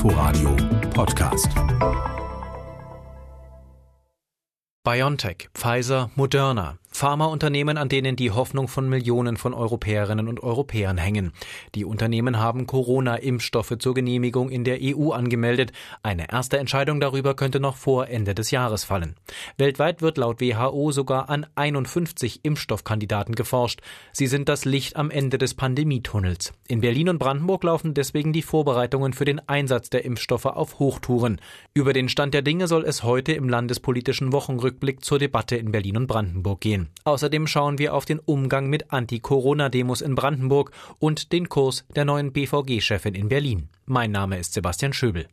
Inforadio Podcast. BioNTech, Pfizer, Moderna. Pharmaunternehmen, an denen die Hoffnung von Millionen von Europäerinnen und Europäern hängen. Die Unternehmen haben Corona-Impfstoffe zur Genehmigung in der EU angemeldet. Eine erste Entscheidung darüber könnte noch vor Ende des Jahres fallen. Weltweit wird laut WHO sogar an 51 Impfstoffkandidaten geforscht. Sie sind das Licht am Ende des Pandemietunnels. In Berlin und Brandenburg laufen deswegen die Vorbereitungen für den Einsatz der Impfstoffe auf Hochtouren. Über den Stand der Dinge soll es heute im landespolitischen Wochenrückblick zur Debatte in Berlin und Brandenburg gehen. Außerdem schauen wir auf den Umgang mit Anti-Corona-Demos in Brandenburg und den Kurs der neuen BVG-Chefin in Berlin. Mein Name ist Sebastian Schöbel.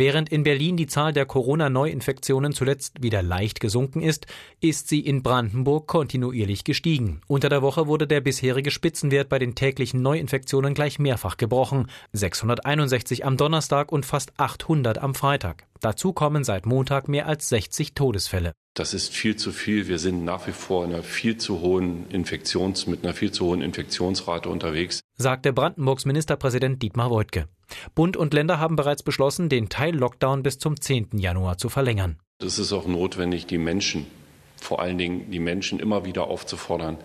Während in Berlin die Zahl der Corona-Neuinfektionen zuletzt wieder leicht gesunken ist, ist sie in Brandenburg kontinuierlich gestiegen. Unter der Woche wurde der bisherige Spitzenwert bei den täglichen Neuinfektionen gleich mehrfach gebrochen. 661 am Donnerstag und fast 800 am Freitag. Dazu kommen seit Montag mehr als 60 Todesfälle. Das ist viel zu viel. Wir sind nach wie vor in einer viel zu hohen Infektions, mit einer viel zu hohen Infektionsrate unterwegs, sagte Brandenburgs Ministerpräsident Dietmar Woidke. Bund und Länder haben bereits beschlossen, den Teil-Lockdown bis zum 10. Januar zu verlängern. Es ist auch notwendig, die Menschen, vor allen Dingen die Menschen immer wieder aufzufordern,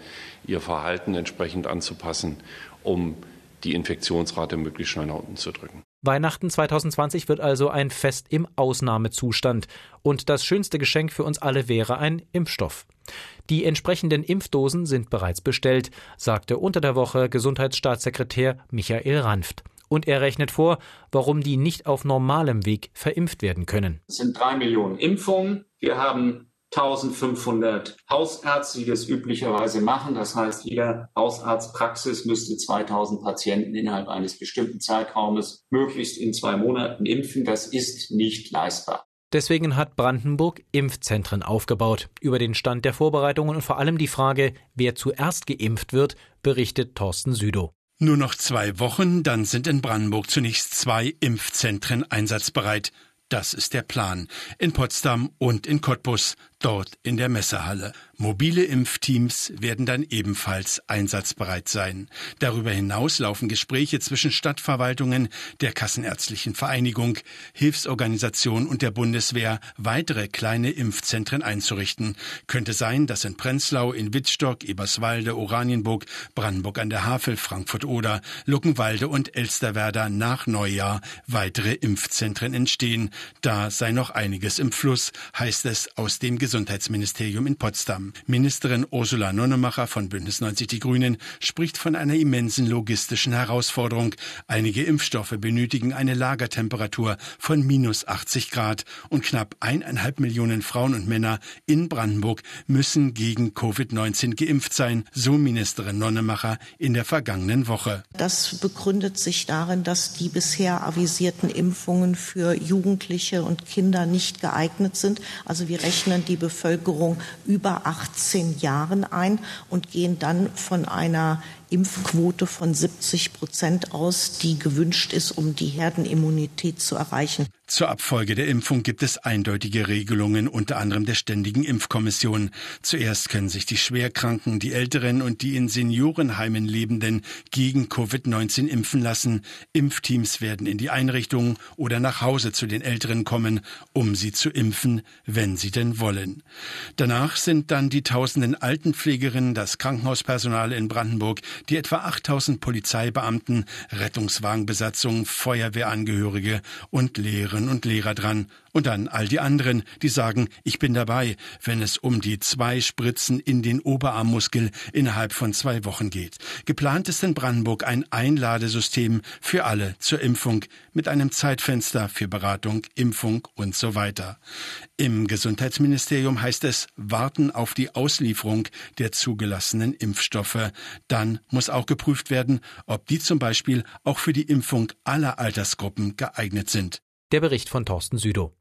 ihr Verhalten entsprechend anzupassen, um die Infektionsrate möglichst schnell nach unten zu drücken. Weihnachten 2020 wird also ein Fest im Ausnahmezustand. Und das schönste Geschenk für uns alle wäre ein Impfstoff. Die entsprechenden Impfdosen sind bereits bestellt, sagte unter der Woche Gesundheitsstaatssekretär Michael Ranft. Und er rechnet vor, warum die nicht auf normalem Weg verimpft werden können. Es sind drei Millionen Impfungen. Wir haben 1500 Hausärzte, die das üblicherweise machen. Das heißt, jeder Hausarztpraxis müsste 2000 Patienten innerhalb eines bestimmten Zeitraumes möglichst in zwei Monaten impfen. Das ist nicht leistbar. Deswegen hat Brandenburg Impfzentren aufgebaut. Über den Stand der Vorbereitungen und vor allem die Frage, wer zuerst geimpft wird, berichtet Thorsten Südow. Nur noch zwei Wochen, dann sind in Brandenburg zunächst zwei Impfzentren einsatzbereit. Das ist der Plan. In Potsdam und in Cottbus dort in der Messehalle. Mobile Impfteams werden dann ebenfalls einsatzbereit sein. Darüber hinaus laufen Gespräche zwischen Stadtverwaltungen, der Kassenärztlichen Vereinigung, Hilfsorganisation und der Bundeswehr, weitere kleine Impfzentren einzurichten. Könnte sein, dass in Prenzlau, in Wittstock, Eberswalde, Oranienburg, Brandenburg an der Havel, Frankfurt-Oder, Luckenwalde und Elsterwerda nach Neujahr weitere Impfzentren entstehen. Da sei noch einiges im Fluss, heißt es aus dem Gesundheitsministerium. In Potsdam. Ministerin Ursula Nonnemacher von Bündnis 90 Die Grünen spricht von einer immensen logistischen Herausforderung. Einige Impfstoffe benötigen eine Lagertemperatur von minus 80 Grad und knapp eineinhalb Millionen Frauen und Männer in Brandenburg müssen gegen Covid-19 geimpft sein, so Ministerin Nonnemacher in der vergangenen Woche. Das begründet sich darin, dass die bisher avisierten Impfungen für Jugendliche und Kinder nicht geeignet sind. Also wir rechnen die Bevölkerung über 18 Jahren ein und gehen dann von einer Impfquote von 70 Prozent aus, die gewünscht ist, um die Herdenimmunität zu erreichen. Zur Abfolge der Impfung gibt es eindeutige Regelungen, unter anderem der Ständigen Impfkommission. Zuerst können sich die Schwerkranken, die Älteren und die in Seniorenheimen Lebenden gegen Covid-19 impfen lassen. Impfteams werden in die Einrichtungen oder nach Hause zu den Älteren kommen, um sie zu impfen, wenn sie denn wollen. Danach sind dann die tausenden Altenpflegerinnen, das Krankenhauspersonal in Brandenburg, die etwa 8000 Polizeibeamten, Rettungswagenbesatzung, Feuerwehrangehörige und Lehrerinnen und Lehrer dran und dann all die anderen, die sagen, ich bin dabei, wenn es um die zwei Spritzen in den Oberarmmuskel innerhalb von zwei Wochen geht. Geplant ist in Brandenburg ein Einladesystem für alle zur Impfung mit einem Zeitfenster für Beratung, Impfung und so weiter. Im Gesundheitsministerium heißt es warten auf die Auslieferung der zugelassenen Impfstoffe. Dann muss auch geprüft werden, ob die zum Beispiel auch für die Impfung aller Altersgruppen geeignet sind. Der Bericht von Thorsten Südow.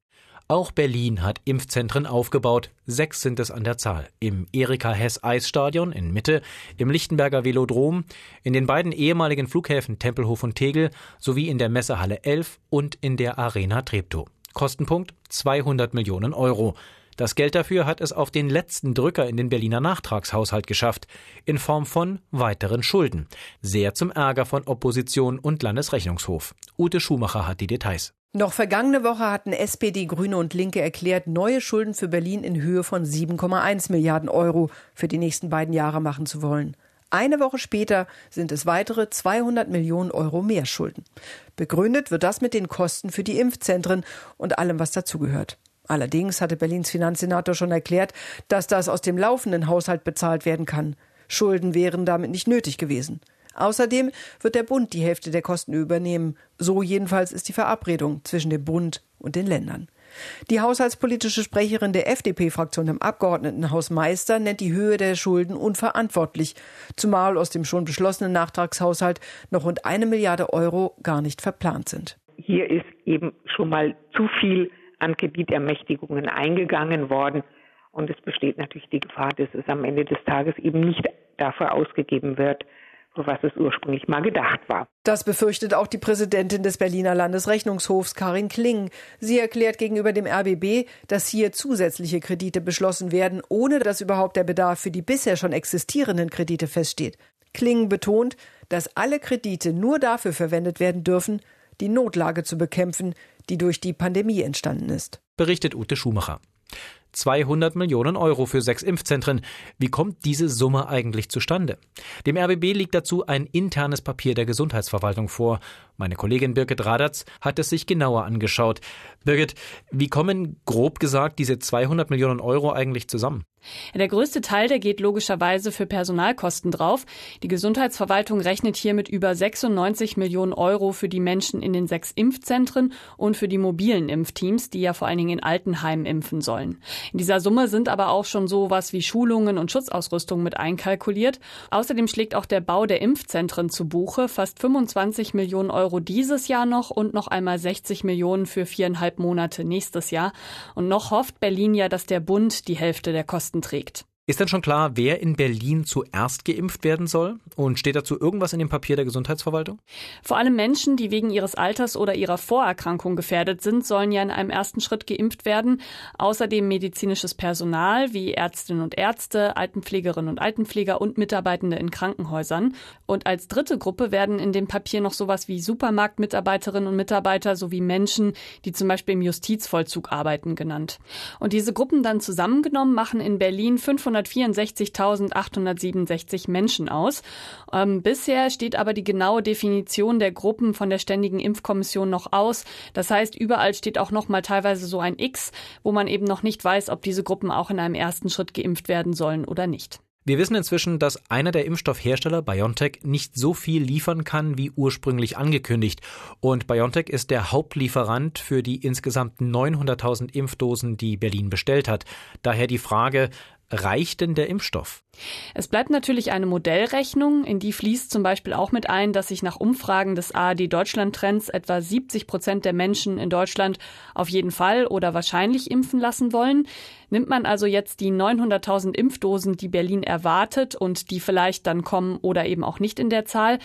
Auch Berlin hat Impfzentren aufgebaut. Sechs sind es an der Zahl. Im Erika Hess Eisstadion in Mitte, im Lichtenberger Velodrom, in den beiden ehemaligen Flughäfen Tempelhof und Tegel sowie in der Messehalle 11 und in der Arena Treptow. Kostenpunkt 200 Millionen Euro. Das Geld dafür hat es auf den letzten Drücker in den Berliner Nachtragshaushalt geschafft, in Form von weiteren Schulden. Sehr zum Ärger von Opposition und Landesrechnungshof. Ute Schumacher hat die Details. Noch vergangene Woche hatten SPD, Grüne und Linke erklärt, neue Schulden für Berlin in Höhe von 7,1 Milliarden Euro für die nächsten beiden Jahre machen zu wollen. Eine Woche später sind es weitere 200 Millionen Euro mehr Schulden. Begründet wird das mit den Kosten für die Impfzentren und allem, was dazugehört. Allerdings hatte Berlins Finanzsenator schon erklärt, dass das aus dem laufenden Haushalt bezahlt werden kann. Schulden wären damit nicht nötig gewesen. Außerdem wird der Bund die Hälfte der Kosten übernehmen. So jedenfalls ist die Verabredung zwischen dem Bund und den Ländern. Die haushaltspolitische Sprecherin der FDP-Fraktion im Abgeordnetenhaus Meister nennt die Höhe der Schulden unverantwortlich, zumal aus dem schon beschlossenen Nachtragshaushalt noch rund eine Milliarde Euro gar nicht verplant sind. Hier ist eben schon mal zu viel an Kreditermächtigungen eingegangen worden. Und es besteht natürlich die Gefahr, dass es am Ende des Tages eben nicht dafür ausgegeben wird, für was es ursprünglich mal gedacht war. Das befürchtet auch die Präsidentin des Berliner Landesrechnungshofs Karin Kling. Sie erklärt gegenüber dem RBB, dass hier zusätzliche Kredite beschlossen werden, ohne dass überhaupt der Bedarf für die bisher schon existierenden Kredite feststeht. Kling betont, dass alle Kredite nur dafür verwendet werden dürfen, die Notlage zu bekämpfen, die durch die Pandemie entstanden ist. Berichtet Ute Schumacher. 200 Millionen Euro für sechs Impfzentren. Wie kommt diese Summe eigentlich zustande? Dem RBB liegt dazu ein internes Papier der Gesundheitsverwaltung vor. Meine Kollegin Birgit Radatz hat es sich genauer angeschaut. Birgit, wie kommen grob gesagt diese 200 Millionen Euro eigentlich zusammen? Der größte Teil, der geht logischerweise für Personalkosten drauf. Die Gesundheitsverwaltung rechnet hier mit über 96 Millionen Euro für die Menschen in den sechs Impfzentren und für die mobilen Impfteams, die ja vor allen Dingen in Altenheimen impfen sollen. In dieser Summe sind aber auch schon sowas wie Schulungen und Schutzausrüstung mit einkalkuliert. Außerdem schlägt auch der Bau der Impfzentren zu Buche. Fast 25 Millionen Euro dieses Jahr noch und noch einmal 60 Millionen für viereinhalb Monate nächstes Jahr. Und noch hofft Berlin ja, dass der Bund die Hälfte der Kosten Kosten trägt. Ist denn schon klar, wer in Berlin zuerst geimpft werden soll? Und steht dazu irgendwas in dem Papier der Gesundheitsverwaltung? Vor allem Menschen, die wegen ihres Alters oder ihrer Vorerkrankung gefährdet sind, sollen ja in einem ersten Schritt geimpft werden. Außerdem medizinisches Personal wie Ärztinnen und Ärzte, Altenpflegerinnen und Altenpfleger und Mitarbeitende in Krankenhäusern. Und als dritte Gruppe werden in dem Papier noch sowas wie Supermarktmitarbeiterinnen und Mitarbeiter sowie Menschen, die zum Beispiel im Justizvollzug arbeiten, genannt. Und diese Gruppen dann zusammengenommen machen in Berlin 500 564.867 Menschen aus. Ähm, bisher steht aber die genaue Definition der Gruppen von der Ständigen Impfkommission noch aus. Das heißt, überall steht auch noch mal teilweise so ein X, wo man eben noch nicht weiß, ob diese Gruppen auch in einem ersten Schritt geimpft werden sollen oder nicht. Wir wissen inzwischen, dass einer der Impfstoffhersteller BioNTech nicht so viel liefern kann wie ursprünglich angekündigt. Und BioNTech ist der Hauptlieferant für die insgesamt 900.000 Impfdosen, die Berlin bestellt hat. Daher die Frage, reicht denn der Impfstoff? Es bleibt natürlich eine Modellrechnung, in die fließt zum Beispiel auch mit ein, dass sich nach Umfragen des ARD Deutschland Trends etwa 70 Prozent der Menschen in Deutschland auf jeden Fall oder wahrscheinlich impfen lassen wollen. Nimmt man also jetzt die 900.000 Impfdosen, die Berlin erwartet und die vielleicht dann kommen oder eben auch nicht in der Zahl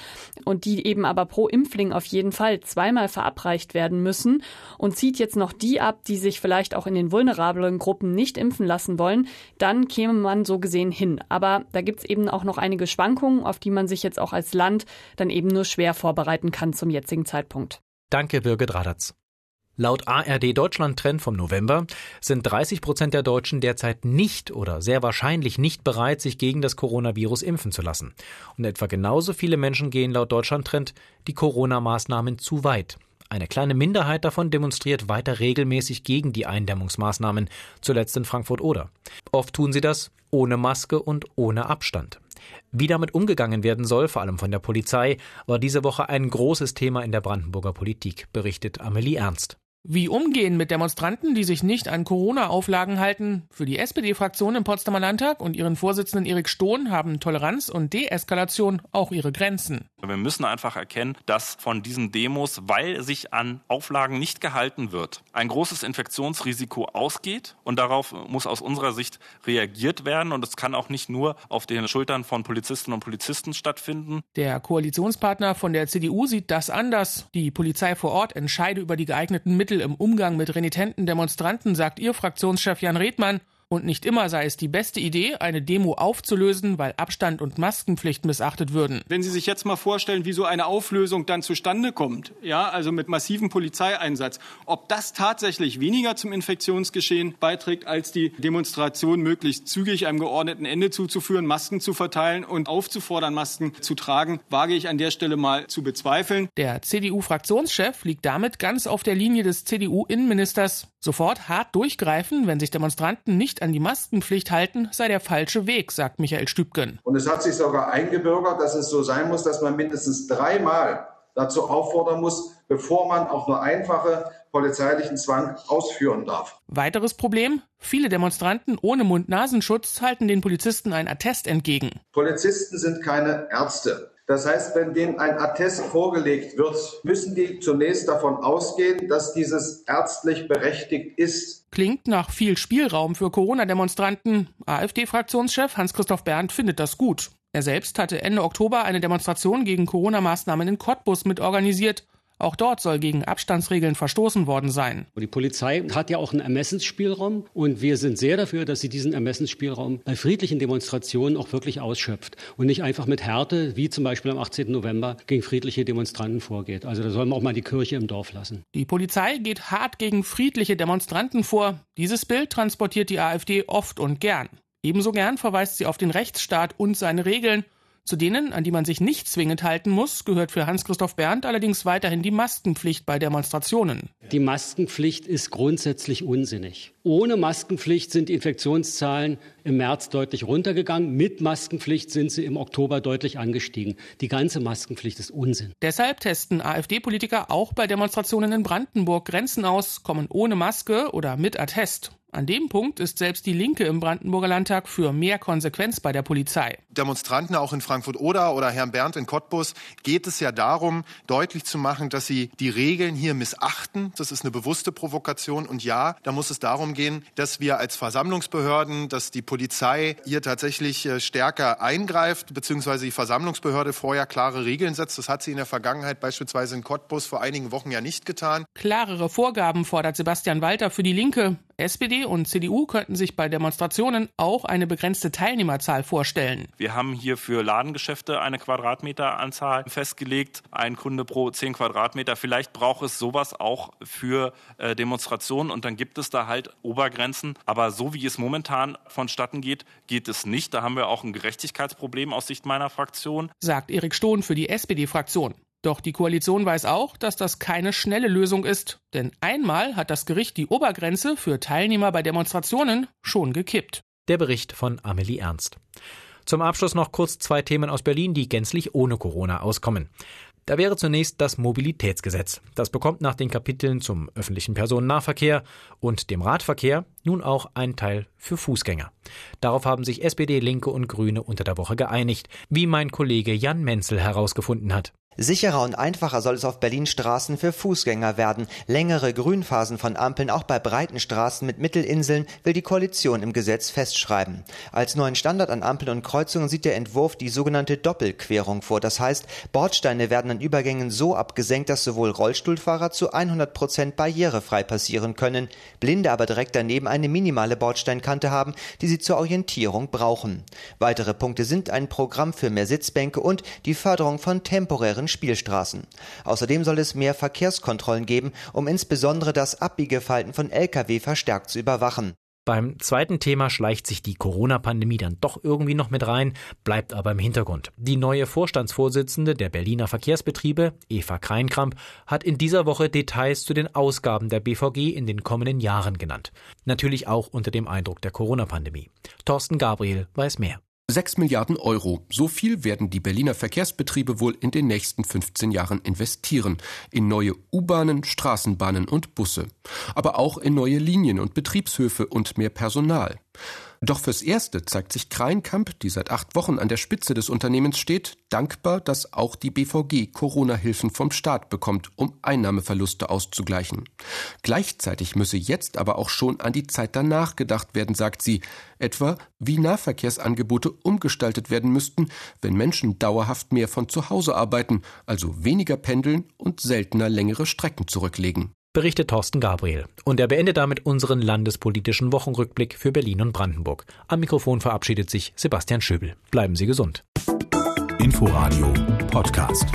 und die eben aber pro Impfling auf jeden Fall zweimal verabreicht werden müssen und zieht jetzt noch die ab, die sich vielleicht auch in den vulnerablen Gruppen nicht impfen lassen wollen, dann käme man so gesehen hin. Aber da gibt es eben auch noch einige Schwankungen, auf die man sich jetzt auch als Land dann eben nur schwer vorbereiten kann zum jetzigen Zeitpunkt. Danke, Birgit Radatz. Laut ARD Deutschland Trend vom November sind 30 Prozent der Deutschen derzeit nicht oder sehr wahrscheinlich nicht bereit, sich gegen das Coronavirus impfen zu lassen. Und etwa genauso viele Menschen gehen laut Deutschland Trend die Corona-Maßnahmen zu weit. Eine kleine Minderheit davon demonstriert weiter regelmäßig gegen die Eindämmungsmaßnahmen, zuletzt in Frankfurt-Oder. Oft tun sie das ohne Maske und ohne Abstand. Wie damit umgegangen werden soll, vor allem von der Polizei, war diese Woche ein großes Thema in der Brandenburger Politik, berichtet Amelie Ernst. Wie umgehen mit Demonstranten, die sich nicht an Corona-Auflagen halten? Für die SPD-Fraktion im Potsdamer Landtag und ihren Vorsitzenden Erik Stohn haben Toleranz und Deeskalation auch ihre Grenzen. Wir müssen einfach erkennen, dass von diesen Demos, weil sich an Auflagen nicht gehalten wird, ein großes Infektionsrisiko ausgeht und darauf muss aus unserer Sicht reagiert werden und es kann auch nicht nur auf den Schultern von Polizistinnen und Polizisten stattfinden. Der Koalitionspartner von der CDU sieht das anders. Die Polizei vor Ort entscheide über die geeigneten Mittel im Umgang mit renitenten Demonstranten, sagt ihr Fraktionschef Jan Redmann Und nicht immer sei es die beste Idee, eine Demo aufzulösen, weil Abstand und Maskenpflicht missachtet würden. Wenn Sie sich jetzt mal vorstellen, wie so eine Auflösung dann zustande kommt, ja, also mit massivem Polizeieinsatz, ob das tatsächlich weniger zum Infektionsgeschehen beiträgt, als die Demonstration möglichst zügig einem geordneten Ende zuzuführen, Masken zu verteilen und aufzufordern, Masken zu tragen, wage ich an der Stelle mal zu bezweifeln. Der CDU-Fraktionschef liegt damit ganz auf der Linie des CDU-Innenministers. Sofort hart durchgreifen, wenn sich Demonstranten nicht an die Maskenpflicht halten, sei der falsche Weg, sagt Michael Stübgen. Und es hat sich sogar eingebürgert, dass es so sein muss, dass man mindestens dreimal dazu auffordern muss, bevor man auch nur einfache polizeilichen Zwang ausführen darf. Weiteres Problem? Viele Demonstranten ohne Mund-Nasenschutz halten den Polizisten ein Attest entgegen. Polizisten sind keine Ärzte. Das heißt, wenn denen ein Attest vorgelegt wird, müssen die zunächst davon ausgehen, dass dieses ärztlich berechtigt ist. Klingt nach viel Spielraum für Corona-Demonstranten. AfD-Fraktionschef Hans-Christoph Berndt findet das gut. Er selbst hatte Ende Oktober eine Demonstration gegen Corona-Maßnahmen in Cottbus mitorganisiert. Auch dort soll gegen Abstandsregeln verstoßen worden sein. Die Polizei hat ja auch einen Ermessensspielraum und wir sind sehr dafür, dass sie diesen Ermessensspielraum bei friedlichen Demonstrationen auch wirklich ausschöpft und nicht einfach mit Härte, wie zum Beispiel am 18. November, gegen friedliche Demonstranten vorgeht. Also da soll man auch mal die Kirche im Dorf lassen. Die Polizei geht hart gegen friedliche Demonstranten vor. Dieses Bild transportiert die AfD oft und gern. Ebenso gern verweist sie auf den Rechtsstaat und seine Regeln zu denen, an die man sich nicht zwingend halten muss, gehört für Hans-Christoph Berndt allerdings weiterhin die Maskenpflicht bei Demonstrationen. Die Maskenpflicht ist grundsätzlich unsinnig. Ohne Maskenpflicht sind die Infektionszahlen im März deutlich runtergegangen. Mit Maskenpflicht sind sie im Oktober deutlich angestiegen. Die ganze Maskenpflicht ist Unsinn. Deshalb testen AfD-Politiker auch bei Demonstrationen in Brandenburg Grenzen aus, kommen ohne Maske oder mit Attest. An dem Punkt ist selbst die Linke im Brandenburger Landtag für mehr Konsequenz bei der Polizei. Demonstranten auch in Frankfurt-Oder oder Herrn Berndt in Cottbus geht es ja darum, deutlich zu machen, dass sie die Regeln hier missachten. Das ist eine bewusste Provokation. Und ja, da muss es darum gehen, dass wir als Versammlungsbehörden, dass die Polizei hier tatsächlich äh, stärker eingreift, beziehungsweise die Versammlungsbehörde vorher klare Regeln setzt. Das hat sie in der Vergangenheit beispielsweise in Cottbus vor einigen Wochen ja nicht getan. Klarere Vorgaben fordert Sebastian Walter für die Linke. SPD und CDU könnten sich bei Demonstrationen auch eine begrenzte Teilnehmerzahl vorstellen. Wir haben hier für Ladengeschäfte eine Quadratmeteranzahl festgelegt, ein Kunde pro 10 Quadratmeter. Vielleicht braucht es sowas auch für äh, Demonstrationen und dann gibt es da halt Obergrenzen. Aber so wie es momentan vonstatten geht, geht es nicht. Da haben wir auch ein Gerechtigkeitsproblem aus Sicht meiner Fraktion. Sagt Erik Stohn für die SPD-Fraktion. Doch die Koalition weiß auch, dass das keine schnelle Lösung ist, denn einmal hat das Gericht die Obergrenze für Teilnehmer bei Demonstrationen schon gekippt. Der Bericht von Amelie Ernst. Zum Abschluss noch kurz zwei Themen aus Berlin, die gänzlich ohne Corona auskommen. Da wäre zunächst das Mobilitätsgesetz. Das bekommt nach den Kapiteln zum öffentlichen Personennahverkehr und dem Radverkehr nun auch einen Teil für Fußgänger. Darauf haben sich SPD, Linke und Grüne unter der Woche geeinigt, wie mein Kollege Jan Menzel herausgefunden hat. Sicherer und einfacher soll es auf Berlin Straßen für Fußgänger werden. Längere Grünphasen von Ampeln auch bei breiten Straßen mit Mittelinseln will die Koalition im Gesetz festschreiben. Als neuen Standard an Ampeln und Kreuzungen sieht der Entwurf die sogenannte Doppelquerung vor. Das heißt, Bordsteine werden an Übergängen so abgesenkt, dass sowohl Rollstuhlfahrer zu 100 Prozent barrierefrei passieren können, Blinde aber direkt daneben eine minimale Bordsteinkante haben, die sie zur Orientierung brauchen. Weitere Punkte sind ein Programm für mehr Sitzbänke und die Förderung von temporären Spielstraßen. Außerdem soll es mehr Verkehrskontrollen geben, um insbesondere das Abbiegeverhalten von Lkw verstärkt zu überwachen. Beim zweiten Thema schleicht sich die Corona-Pandemie dann doch irgendwie noch mit rein, bleibt aber im Hintergrund. Die neue Vorstandsvorsitzende der Berliner Verkehrsbetriebe, Eva Kreinkramp, hat in dieser Woche Details zu den Ausgaben der BVG in den kommenden Jahren genannt. Natürlich auch unter dem Eindruck der Corona-Pandemie. Thorsten Gabriel weiß mehr. 6 Milliarden Euro. So viel werden die Berliner Verkehrsbetriebe wohl in den nächsten 15 Jahren investieren. In neue U-Bahnen, Straßenbahnen und Busse. Aber auch in neue Linien und Betriebshöfe und mehr Personal. Doch fürs Erste zeigt sich Kreinkamp, die seit acht Wochen an der Spitze des Unternehmens steht, dankbar, dass auch die BVG Corona-Hilfen vom Staat bekommt, um Einnahmeverluste auszugleichen. Gleichzeitig müsse jetzt aber auch schon an die Zeit danach gedacht werden, sagt sie, etwa wie Nahverkehrsangebote umgestaltet werden müssten, wenn Menschen dauerhaft mehr von zu Hause arbeiten, also weniger pendeln und seltener längere Strecken zurücklegen. Berichtet Thorsten Gabriel. Und er beendet damit unseren landespolitischen Wochenrückblick für Berlin und Brandenburg. Am Mikrofon verabschiedet sich Sebastian Schöbel. Bleiben Sie gesund. Inforadio Podcast.